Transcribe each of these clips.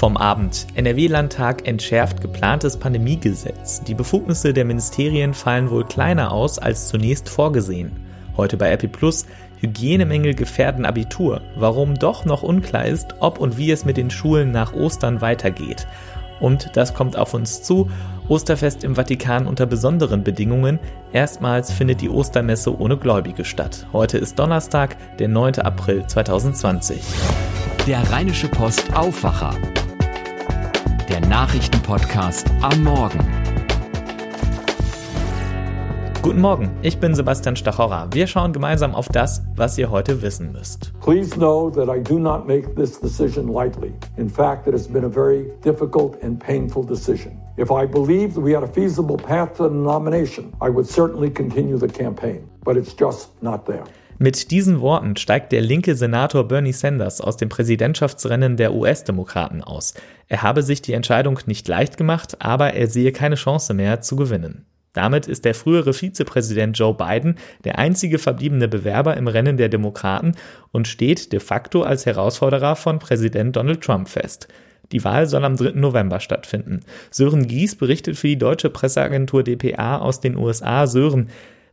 Vom Abend. NRW-Landtag entschärft geplantes Pandemiegesetz. Die Befugnisse der Ministerien fallen wohl kleiner aus als zunächst vorgesehen. Heute bei Epi Plus. Hygienemängel gefährden Abitur. Warum doch noch unklar ist, ob und wie es mit den Schulen nach Ostern weitergeht. Und das kommt auf uns zu. Osterfest im Vatikan unter besonderen Bedingungen. Erstmals findet die Ostermesse ohne Gläubige statt. Heute ist Donnerstag, der 9. April 2020. Der Rheinische Post Aufwacher der Nachrichtenpodcast am Morgen. Guten Morgen, ich bin Sebastian Stachorra. Wir schauen gemeinsam auf das, was ihr heute wissen müsst. Please know that I do not make this decision lightly. In fact, it has been a very difficult and painful decision. If I believed we had a feasible path to the nomination, I would certainly continue the campaign. But it's just not there. Mit diesen Worten steigt der linke Senator Bernie Sanders aus dem Präsidentschaftsrennen der US-Demokraten aus. Er habe sich die Entscheidung nicht leicht gemacht, aber er sehe keine Chance mehr zu gewinnen. Damit ist der frühere Vizepräsident Joe Biden der einzige verbliebene Bewerber im Rennen der Demokraten und steht de facto als Herausforderer von Präsident Donald Trump fest. Die Wahl soll am 3. November stattfinden. Sören Gies berichtet für die deutsche Presseagentur dpa aus den USA. Sören,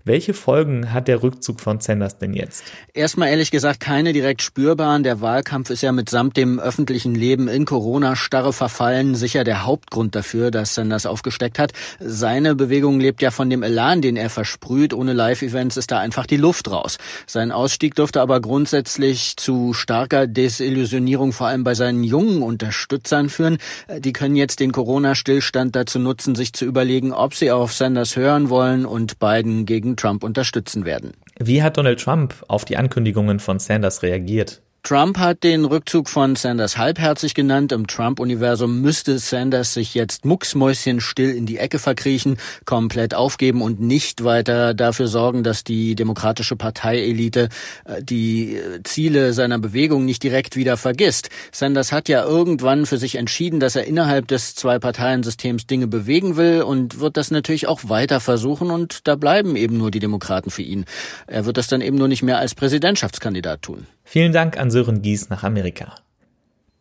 welche Folgen hat der Rückzug von Sanders denn jetzt? Erstmal ehrlich gesagt keine direkt spürbaren. Der Wahlkampf ist ja mitsamt dem öffentlichen Leben in Corona-Starre verfallen sicher der Hauptgrund dafür, dass Sanders aufgesteckt hat. Seine Bewegung lebt ja von dem Elan, den er versprüht. Ohne Live-Events ist da einfach die Luft raus. Sein Ausstieg dürfte aber grundsätzlich zu starker Desillusionierung vor allem bei seinen jungen Unterstützern führen. Die können jetzt den Corona-Stillstand dazu nutzen, sich zu überlegen, ob sie auf Sanders hören wollen und Biden gegen Trump unterstützen werden. Wie hat Donald Trump auf die Ankündigungen von Sanders reagiert? Trump hat den Rückzug von Sanders halbherzig genannt. Im Trump-Universum müsste Sanders sich jetzt mucksmäuschenstill in die Ecke verkriechen, komplett aufgeben und nicht weiter dafür sorgen, dass die demokratische Parteielite äh, die äh, Ziele seiner Bewegung nicht direkt wieder vergisst. Sanders hat ja irgendwann für sich entschieden, dass er innerhalb des Zwei-Parteien-Systems Dinge bewegen will und wird das natürlich auch weiter versuchen und da bleiben eben nur die Demokraten für ihn. Er wird das dann eben nur nicht mehr als Präsidentschaftskandidat tun. Vielen Dank an Sören Gies nach Amerika.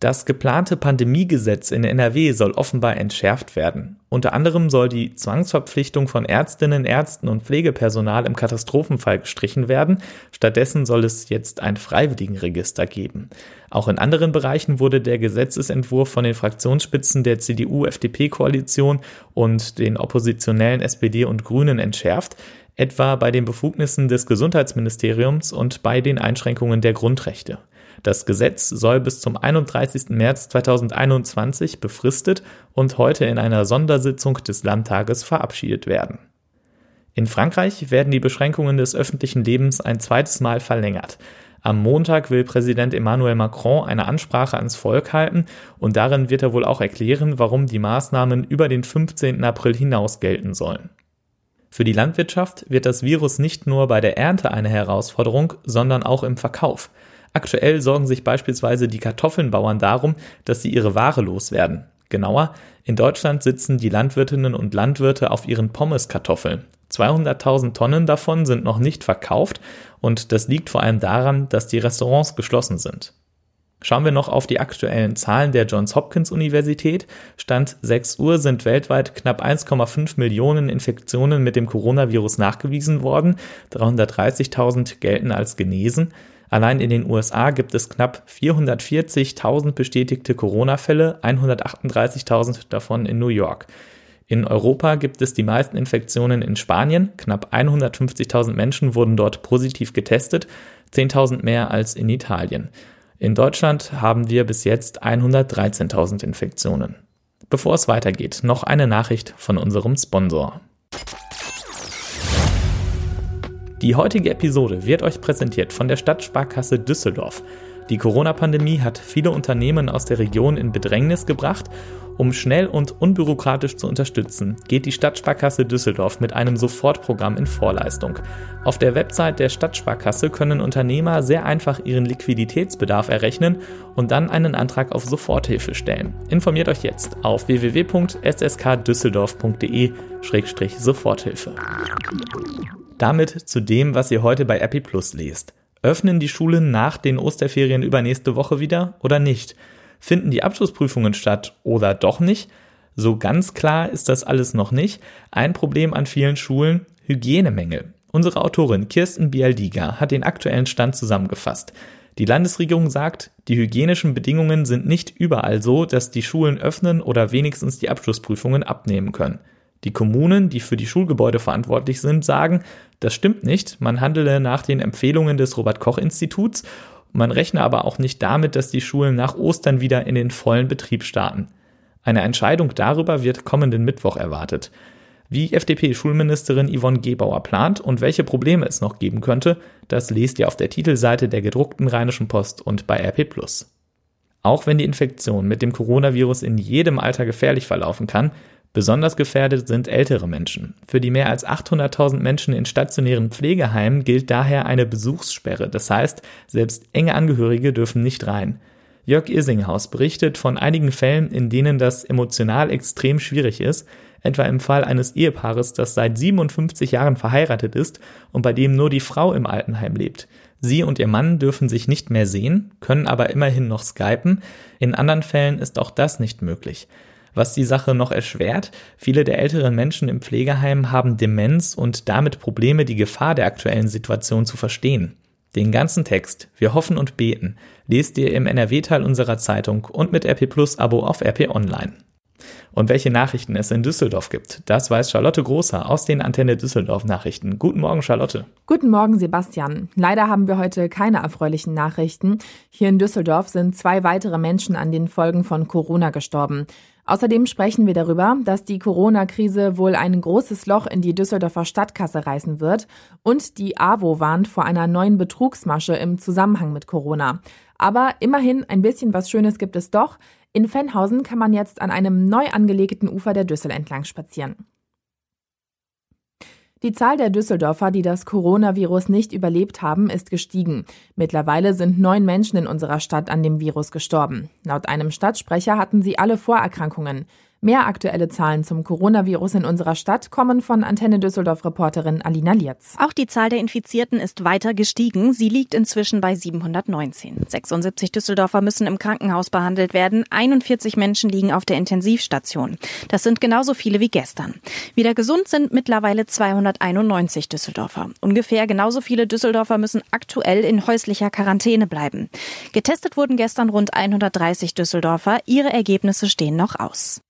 Das geplante Pandemiegesetz in NRW soll offenbar entschärft werden. Unter anderem soll die Zwangsverpflichtung von Ärztinnen, Ärzten und Pflegepersonal im Katastrophenfall gestrichen werden. Stattdessen soll es jetzt ein Freiwilligenregister geben. Auch in anderen Bereichen wurde der Gesetzesentwurf von den Fraktionsspitzen der CDU-FDP-Koalition und den oppositionellen SPD und Grünen entschärft etwa bei den Befugnissen des Gesundheitsministeriums und bei den Einschränkungen der Grundrechte. Das Gesetz soll bis zum 31. März 2021 befristet und heute in einer Sondersitzung des Landtages verabschiedet werden. In Frankreich werden die Beschränkungen des öffentlichen Lebens ein zweites Mal verlängert. Am Montag will Präsident Emmanuel Macron eine Ansprache ans Volk halten und darin wird er wohl auch erklären, warum die Maßnahmen über den 15. April hinaus gelten sollen. Für die Landwirtschaft wird das Virus nicht nur bei der Ernte eine Herausforderung, sondern auch im Verkauf. Aktuell sorgen sich beispielsweise die Kartoffelnbauern darum, dass sie ihre Ware loswerden. Genauer, in Deutschland sitzen die Landwirtinnen und Landwirte auf ihren Pommeskartoffeln. 200.000 Tonnen davon sind noch nicht verkauft und das liegt vor allem daran, dass die Restaurants geschlossen sind. Schauen wir noch auf die aktuellen Zahlen der Johns Hopkins Universität. Stand 6 Uhr sind weltweit knapp 1,5 Millionen Infektionen mit dem Coronavirus nachgewiesen worden. 330.000 gelten als genesen. Allein in den USA gibt es knapp 440.000 bestätigte Corona-Fälle, 138.000 davon in New York. In Europa gibt es die meisten Infektionen in Spanien. Knapp 150.000 Menschen wurden dort positiv getestet, 10.000 mehr als in Italien. In Deutschland haben wir bis jetzt 113.000 Infektionen. Bevor es weitergeht, noch eine Nachricht von unserem Sponsor. Die heutige Episode wird euch präsentiert von der Stadtsparkasse Düsseldorf. Die Corona-Pandemie hat viele Unternehmen aus der Region in Bedrängnis gebracht um schnell und unbürokratisch zu unterstützen, geht die Stadtsparkasse Düsseldorf mit einem Sofortprogramm in Vorleistung. Auf der Website der Stadtsparkasse können Unternehmer sehr einfach ihren Liquiditätsbedarf errechnen und dann einen Antrag auf Soforthilfe stellen. Informiert euch jetzt auf www.sskdüsseldorf.de-soforthilfe. Damit zu dem, was ihr heute bei Epi Plus lest. Öffnen die Schulen nach den Osterferien übernächste Woche wieder oder nicht? Finden die Abschlussprüfungen statt oder doch nicht? So ganz klar ist das alles noch nicht. Ein Problem an vielen Schulen, Hygienemängel. Unsere Autorin Kirsten Bialdiga hat den aktuellen Stand zusammengefasst. Die Landesregierung sagt, die hygienischen Bedingungen sind nicht überall so, dass die Schulen öffnen oder wenigstens die Abschlussprüfungen abnehmen können. Die Kommunen, die für die Schulgebäude verantwortlich sind, sagen, das stimmt nicht, man handele nach den Empfehlungen des Robert Koch Instituts, man rechne aber auch nicht damit, dass die Schulen nach Ostern wieder in den vollen Betrieb starten. Eine Entscheidung darüber wird kommenden Mittwoch erwartet. Wie FDP-Schulministerin Yvonne Gebauer plant und welche Probleme es noch geben könnte, das lest ihr auf der Titelseite der gedruckten Rheinischen Post und bei RP+. Auch wenn die Infektion mit dem Coronavirus in jedem Alter gefährlich verlaufen kann, besonders gefährdet sind ältere Menschen. Für die mehr als 800.000 Menschen in stationären Pflegeheimen gilt daher eine Besuchssperre. Das heißt, selbst enge Angehörige dürfen nicht rein. Jörg Isinghaus berichtet von einigen Fällen, in denen das emotional extrem schwierig ist, etwa im Fall eines Ehepaares, das seit 57 Jahren verheiratet ist und bei dem nur die Frau im Altenheim lebt. Sie und ihr Mann dürfen sich nicht mehr sehen, können aber immerhin noch skypen. In anderen Fällen ist auch das nicht möglich. Was die Sache noch erschwert, viele der älteren Menschen im Pflegeheim haben Demenz und damit Probleme, die Gefahr der aktuellen Situation zu verstehen. Den ganzen Text, wir hoffen und beten, lest ihr im NRW-Teil unserer Zeitung und mit RP Plus Abo auf RP Online. Und welche Nachrichten es in Düsseldorf gibt, das weiß Charlotte Großer aus den Antenne Düsseldorf Nachrichten. Guten Morgen, Charlotte. Guten Morgen, Sebastian. Leider haben wir heute keine erfreulichen Nachrichten. Hier in Düsseldorf sind zwei weitere Menschen an den Folgen von Corona gestorben. Außerdem sprechen wir darüber, dass die Corona-Krise wohl ein großes Loch in die Düsseldorfer Stadtkasse reißen wird und die AWO warnt vor einer neuen Betrugsmasche im Zusammenhang mit Corona. Aber immerhin ein bisschen was Schönes gibt es doch. In Fennhausen kann man jetzt an einem neu angelegten Ufer der Düssel entlang spazieren. Die Zahl der Düsseldorfer, die das Coronavirus nicht überlebt haben, ist gestiegen. Mittlerweile sind neun Menschen in unserer Stadt an dem Virus gestorben. Laut einem Stadtsprecher hatten sie alle Vorerkrankungen. Mehr aktuelle Zahlen zum Coronavirus in unserer Stadt kommen von Antenne Düsseldorf-Reporterin Alina Lierz. Auch die Zahl der Infizierten ist weiter gestiegen. Sie liegt inzwischen bei 719. 76 Düsseldorfer müssen im Krankenhaus behandelt werden. 41 Menschen liegen auf der Intensivstation. Das sind genauso viele wie gestern. Wieder gesund sind mittlerweile 291 Düsseldorfer. Ungefähr genauso viele Düsseldorfer müssen aktuell in häuslicher Quarantäne bleiben. Getestet wurden gestern rund 130 Düsseldorfer. Ihre Ergebnisse stehen noch aus.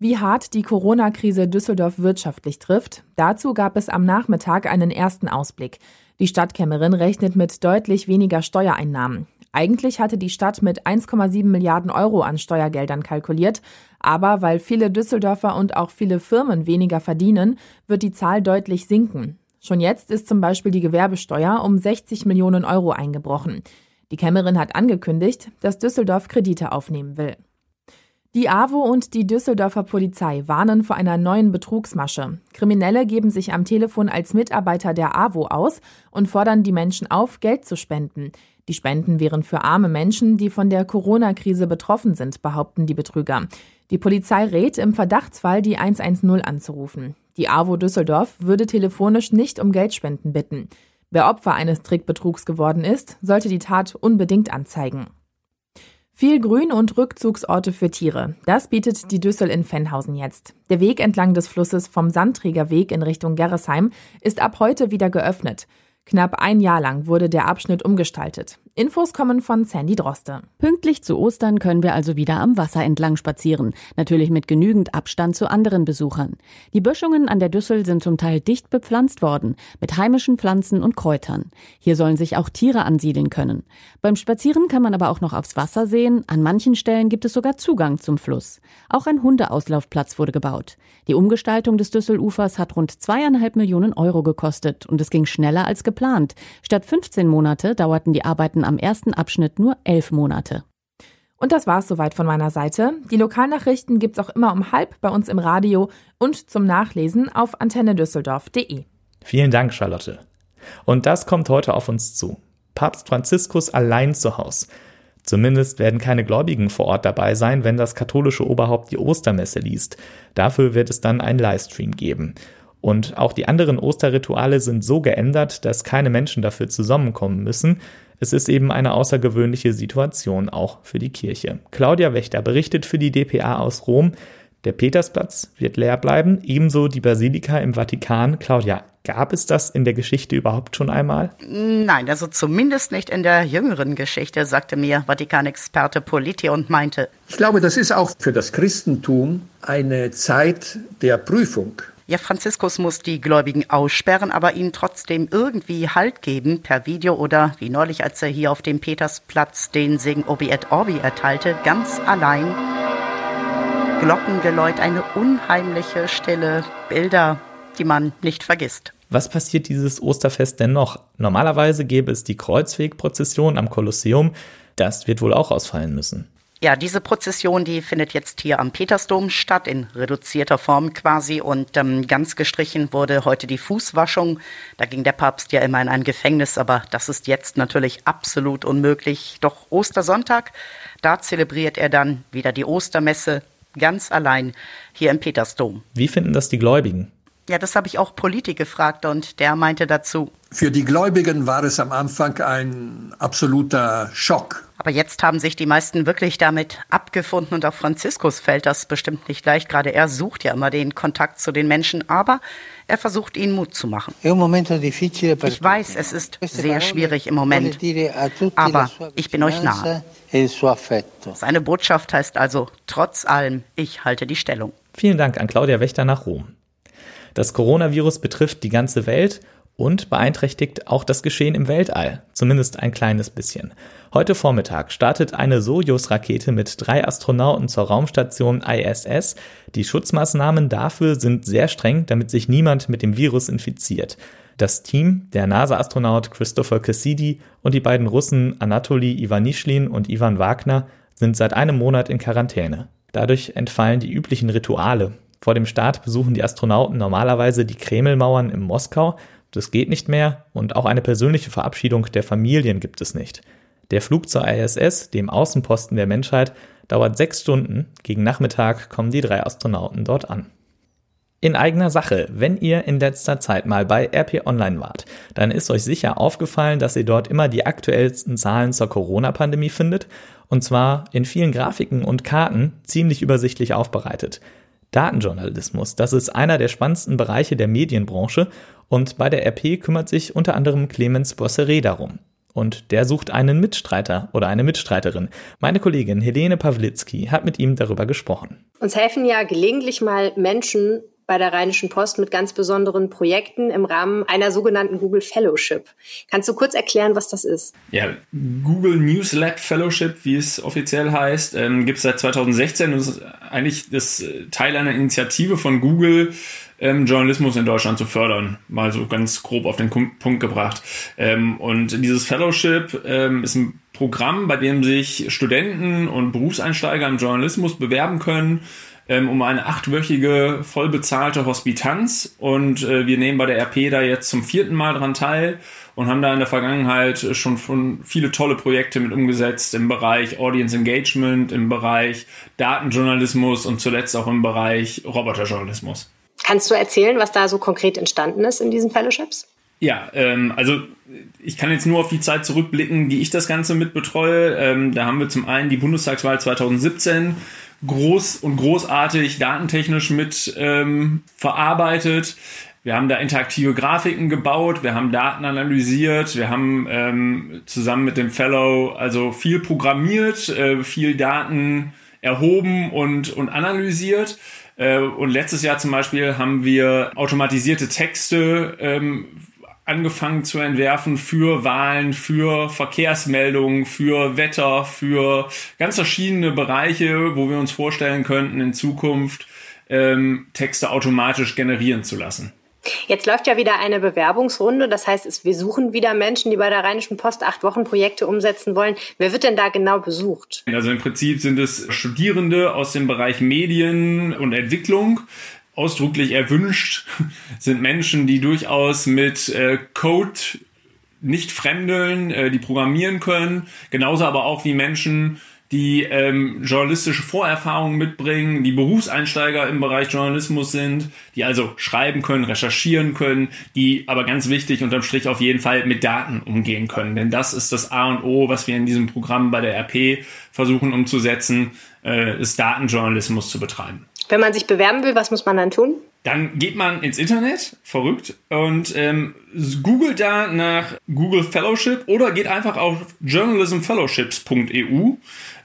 Wie hart die Corona-Krise Düsseldorf wirtschaftlich trifft, dazu gab es am Nachmittag einen ersten Ausblick. Die Stadtkämmerin rechnet mit deutlich weniger Steuereinnahmen. Eigentlich hatte die Stadt mit 1,7 Milliarden Euro an Steuergeldern kalkuliert, aber weil viele Düsseldorfer und auch viele Firmen weniger verdienen, wird die Zahl deutlich sinken. Schon jetzt ist zum Beispiel die Gewerbesteuer um 60 Millionen Euro eingebrochen. Die Kämmerin hat angekündigt, dass Düsseldorf Kredite aufnehmen will. Die AWO und die Düsseldorfer Polizei warnen vor einer neuen Betrugsmasche. Kriminelle geben sich am Telefon als Mitarbeiter der AWO aus und fordern die Menschen auf, Geld zu spenden. Die Spenden wären für arme Menschen, die von der Corona-Krise betroffen sind, behaupten die Betrüger. Die Polizei rät, im Verdachtsfall die 110 anzurufen. Die AWO Düsseldorf würde telefonisch nicht um Geldspenden bitten. Wer Opfer eines Trickbetrugs geworden ist, sollte die Tat unbedingt anzeigen. Viel Grün und Rückzugsorte für Tiere. Das bietet die Düssel in Fennhausen jetzt. Der Weg entlang des Flusses vom Sandträgerweg in Richtung Gerresheim ist ab heute wieder geöffnet. Knapp ein Jahr lang wurde der Abschnitt umgestaltet. Infos kommen von Sandy Droste. Pünktlich zu Ostern können wir also wieder am Wasser entlang spazieren. Natürlich mit genügend Abstand zu anderen Besuchern. Die Böschungen an der Düssel sind zum Teil dicht bepflanzt worden, mit heimischen Pflanzen und Kräutern. Hier sollen sich auch Tiere ansiedeln können. Beim Spazieren kann man aber auch noch aufs Wasser sehen. An manchen Stellen gibt es sogar Zugang zum Fluss. Auch ein Hundeauslaufplatz wurde gebaut. Die Umgestaltung des Düsselufers hat rund zweieinhalb Millionen Euro gekostet und es ging schneller als geplant. Statt 15 Monate dauerten die Arbeiten am ersten Abschnitt nur elf Monate. Und das war's soweit von meiner Seite. Die Lokalnachrichten gibt's auch immer um halb bei uns im Radio und zum Nachlesen auf antennedüsseldorf.de. Vielen Dank, Charlotte. Und das kommt heute auf uns zu. Papst Franziskus allein zu Haus. Zumindest werden keine Gläubigen vor Ort dabei sein, wenn das katholische Oberhaupt die Ostermesse liest. Dafür wird es dann einen Livestream geben. Und auch die anderen Osterrituale sind so geändert, dass keine Menschen dafür zusammenkommen müssen. Es ist eben eine außergewöhnliche Situation auch für die Kirche. Claudia Wächter berichtet für die DPA aus Rom. Der Petersplatz wird leer bleiben, ebenso die Basilika im Vatikan. Claudia, Gab es das in der Geschichte überhaupt schon einmal? Nein, also zumindest nicht in der jüngeren Geschichte, sagte mir Vatikanexperte Politi und meinte. Ich glaube, das ist auch für das Christentum eine Zeit der Prüfung. Ja, Franziskus muss die Gläubigen aussperren, aber ihnen trotzdem irgendwie Halt geben per Video oder wie neulich, als er hier auf dem Petersplatz den Segen Obi et Orbi erteilte, ganz allein. Glockengeläut, eine unheimliche Stille, Bilder, die man nicht vergisst. Was passiert dieses Osterfest denn noch? Normalerweise gäbe es die Kreuzwegprozession am Kolosseum. Das wird wohl auch ausfallen müssen. Ja, diese Prozession, die findet jetzt hier am Petersdom statt, in reduzierter Form quasi. Und ähm, ganz gestrichen wurde heute die Fußwaschung. Da ging der Papst ja immer in ein Gefängnis, aber das ist jetzt natürlich absolut unmöglich. Doch Ostersonntag, da zelebriert er dann wieder die Ostermesse ganz allein hier im Petersdom. Wie finden das die Gläubigen? Ja, das habe ich auch Politik gefragt und der meinte dazu. Für die Gläubigen war es am Anfang ein absoluter Schock. Aber jetzt haben sich die meisten wirklich damit abgefunden und auch Franziskus fällt das bestimmt nicht leicht. Gerade er sucht ja immer den Kontakt zu den Menschen, aber er versucht ihnen Mut zu machen. Ich weiß, es ist sehr schwierig im Moment, aber ich bin euch nahe. E Seine Botschaft heißt also, trotz allem, ich halte die Stellung. Vielen Dank an Claudia Wächter nach Rom. Das Coronavirus betrifft die ganze Welt und beeinträchtigt auch das Geschehen im Weltall, zumindest ein kleines bisschen. Heute Vormittag startet eine Sojus-Rakete mit drei Astronauten zur Raumstation ISS. Die Schutzmaßnahmen dafür sind sehr streng, damit sich niemand mit dem Virus infiziert. Das Team, der NASA-Astronaut Christopher Cassidy und die beiden Russen Anatoly Ivanischlin und Ivan Wagner sind seit einem Monat in Quarantäne. Dadurch entfallen die üblichen Rituale, vor dem Start besuchen die Astronauten normalerweise die Kremlmauern in Moskau. Das geht nicht mehr und auch eine persönliche Verabschiedung der Familien gibt es nicht. Der Flug zur ISS, dem Außenposten der Menschheit, dauert sechs Stunden. Gegen Nachmittag kommen die drei Astronauten dort an. In eigener Sache, wenn ihr in letzter Zeit mal bei RP Online wart, dann ist euch sicher aufgefallen, dass ihr dort immer die aktuellsten Zahlen zur Corona-Pandemie findet, und zwar in vielen Grafiken und Karten ziemlich übersichtlich aufbereitet. Datenjournalismus, das ist einer der spannendsten Bereiche der Medienbranche und bei der RP kümmert sich unter anderem Clemens Bosseret darum. Und der sucht einen Mitstreiter oder eine Mitstreiterin. Meine Kollegin Helene Pawlitzki hat mit ihm darüber gesprochen. Uns helfen ja gelegentlich mal Menschen bei der Rheinischen Post mit ganz besonderen Projekten im Rahmen einer sogenannten Google Fellowship. Kannst du kurz erklären, was das ist? Ja, Google News Lab Fellowship, wie es offiziell heißt, ähm, gibt es seit 2016 und ist eigentlich das äh, Teil einer Initiative von Google, ähm, Journalismus in Deutschland zu fördern. Mal so ganz grob auf den Punkt gebracht. Ähm, und dieses Fellowship ähm, ist ein Programm, bei dem sich Studenten und Berufseinsteiger im Journalismus bewerben können ähm, um eine achtwöchige vollbezahlte Hospitanz und äh, wir nehmen bei der RP da jetzt zum vierten Mal dran teil und haben da in der Vergangenheit schon von viele tolle Projekte mit umgesetzt im Bereich Audience Engagement, im Bereich Datenjournalismus und zuletzt auch im Bereich Roboterjournalismus. Kannst du erzählen, was da so konkret entstanden ist in diesen Fellowships? Ja, ähm, also ich kann jetzt nur auf die Zeit zurückblicken, die ich das Ganze mitbetreue. Ähm, da haben wir zum einen die Bundestagswahl 2017 groß und großartig datentechnisch mit ähm, verarbeitet. Wir haben da interaktive Grafiken gebaut, wir haben Daten analysiert, wir haben ähm, zusammen mit dem Fellow also viel programmiert, äh, viel Daten erhoben und, und analysiert. Äh, und letztes Jahr zum Beispiel haben wir automatisierte Texte ähm, angefangen zu entwerfen für Wahlen, für Verkehrsmeldungen, für Wetter, für ganz verschiedene Bereiche, wo wir uns vorstellen könnten, in Zukunft ähm, Texte automatisch generieren zu lassen. Jetzt läuft ja wieder eine Bewerbungsrunde. Das heißt, wir suchen wieder Menschen, die bei der Rheinischen Post acht Wochen Projekte umsetzen wollen. Wer wird denn da genau besucht? Also im Prinzip sind es Studierende aus dem Bereich Medien und Entwicklung, ausdrücklich erwünscht sind Menschen, die durchaus mit äh, Code nicht fremdeln, äh, die programmieren können, genauso aber auch wie Menschen, die ähm, journalistische Vorerfahrungen mitbringen, die Berufseinsteiger im Bereich Journalismus sind, die also schreiben können, recherchieren können, die aber ganz wichtig unterm Strich auf jeden Fall mit Daten umgehen können. Denn das ist das A und O, was wir in diesem Programm bei der RP versuchen umzusetzen, äh, ist Datenjournalismus zu betreiben. Wenn man sich bewerben will, was muss man dann tun? Dann geht man ins Internet, verrückt, und ähm, googelt da nach Google Fellowship oder geht einfach auf journalismfellowships.eu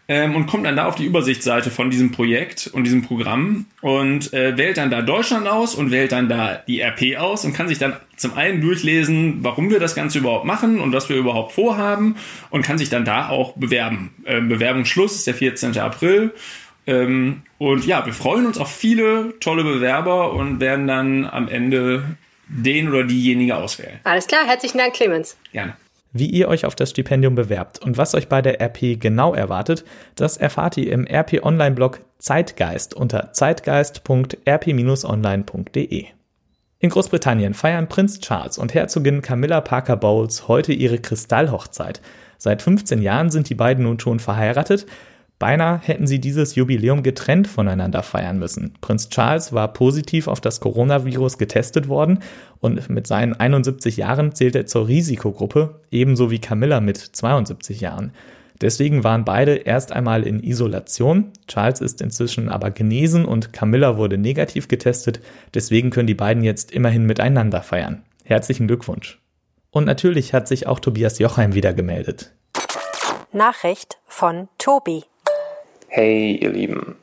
ähm, und kommt dann da auf die Übersichtsseite von diesem Projekt und diesem Programm und äh, wählt dann da Deutschland aus und wählt dann da die RP aus und kann sich dann zum einen durchlesen, warum wir das Ganze überhaupt machen und was wir überhaupt vorhaben und kann sich dann da auch bewerben. Ähm, Bewerbungsschluss ist der 14. April ähm, und ja, wir freuen uns auf viele tolle Bewerber und werden dann am Ende den oder diejenige auswählen. Alles klar, herzlichen Dank, Clemens. Gerne. Wie ihr euch auf das Stipendium bewerbt und was euch bei der RP genau erwartet, das erfahrt ihr im RP Online-Blog Zeitgeist unter zeitgeist.rp-online.de. In Großbritannien feiern Prinz Charles und Herzogin Camilla Parker Bowles heute ihre Kristallhochzeit. Seit 15 Jahren sind die beiden nun schon verheiratet, Beinahe hätten sie dieses Jubiläum getrennt voneinander feiern müssen. Prinz Charles war positiv auf das Coronavirus getestet worden und mit seinen 71 Jahren zählt er zur Risikogruppe, ebenso wie Camilla mit 72 Jahren. Deswegen waren beide erst einmal in Isolation. Charles ist inzwischen aber genesen und Camilla wurde negativ getestet. Deswegen können die beiden jetzt immerhin miteinander feiern. Herzlichen Glückwunsch. Und natürlich hat sich auch Tobias Jochheim wieder gemeldet. Nachricht von Tobi. Hey, ihr Lieben,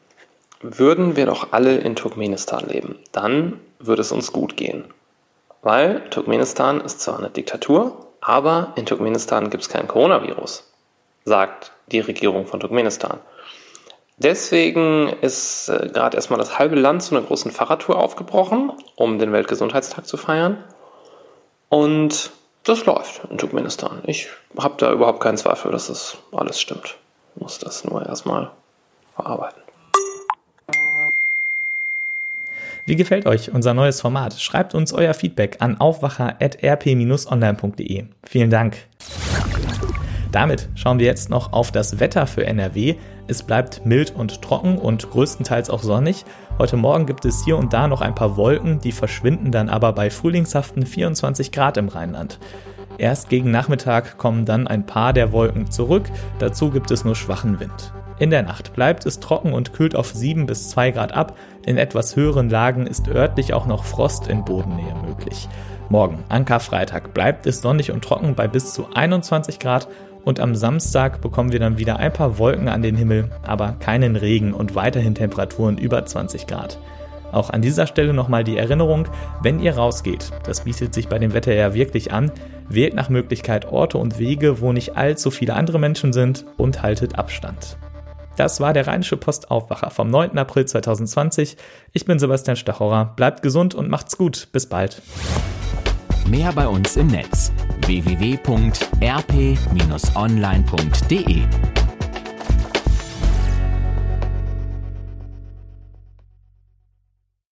würden wir doch alle in Turkmenistan leben, dann würde es uns gut gehen. Weil Turkmenistan ist zwar eine Diktatur, aber in Turkmenistan gibt es kein Coronavirus, sagt die Regierung von Turkmenistan. Deswegen ist äh, gerade erstmal das halbe Land zu einer großen Fahrradtour aufgebrochen, um den Weltgesundheitstag zu feiern. Und das läuft in Turkmenistan. Ich habe da überhaupt keinen Zweifel, dass das alles stimmt. Ich muss das nur erstmal verarbeiten. Wie gefällt euch unser neues Format? Schreibt uns euer Feedback an aufwacher.rp-online.de. Vielen Dank. Damit schauen wir jetzt noch auf das Wetter für NRW. Es bleibt mild und trocken und größtenteils auch sonnig. Heute Morgen gibt es hier und da noch ein paar Wolken, die verschwinden dann aber bei frühlingshaften 24 Grad im Rheinland. Erst gegen Nachmittag kommen dann ein paar der Wolken zurück, dazu gibt es nur schwachen Wind. In der Nacht bleibt es trocken und kühlt auf 7 bis 2 Grad ab. In etwas höheren Lagen ist örtlich auch noch Frost in Bodennähe möglich. Morgen, an Karfreitag, bleibt es sonnig und trocken bei bis zu 21 Grad und am Samstag bekommen wir dann wieder ein paar Wolken an den Himmel, aber keinen Regen und weiterhin Temperaturen über 20 Grad. Auch an dieser Stelle nochmal die Erinnerung, wenn ihr rausgeht, das bietet sich bei dem Wetter ja wirklich an, wählt nach Möglichkeit Orte und Wege, wo nicht allzu viele andere Menschen sind und haltet Abstand. Das war der Rheinische Postaufwacher vom 9. April 2020. Ich bin Sebastian Stachorer. Bleibt gesund und macht's gut. Bis bald. Mehr bei uns im Netz www.rp-online.de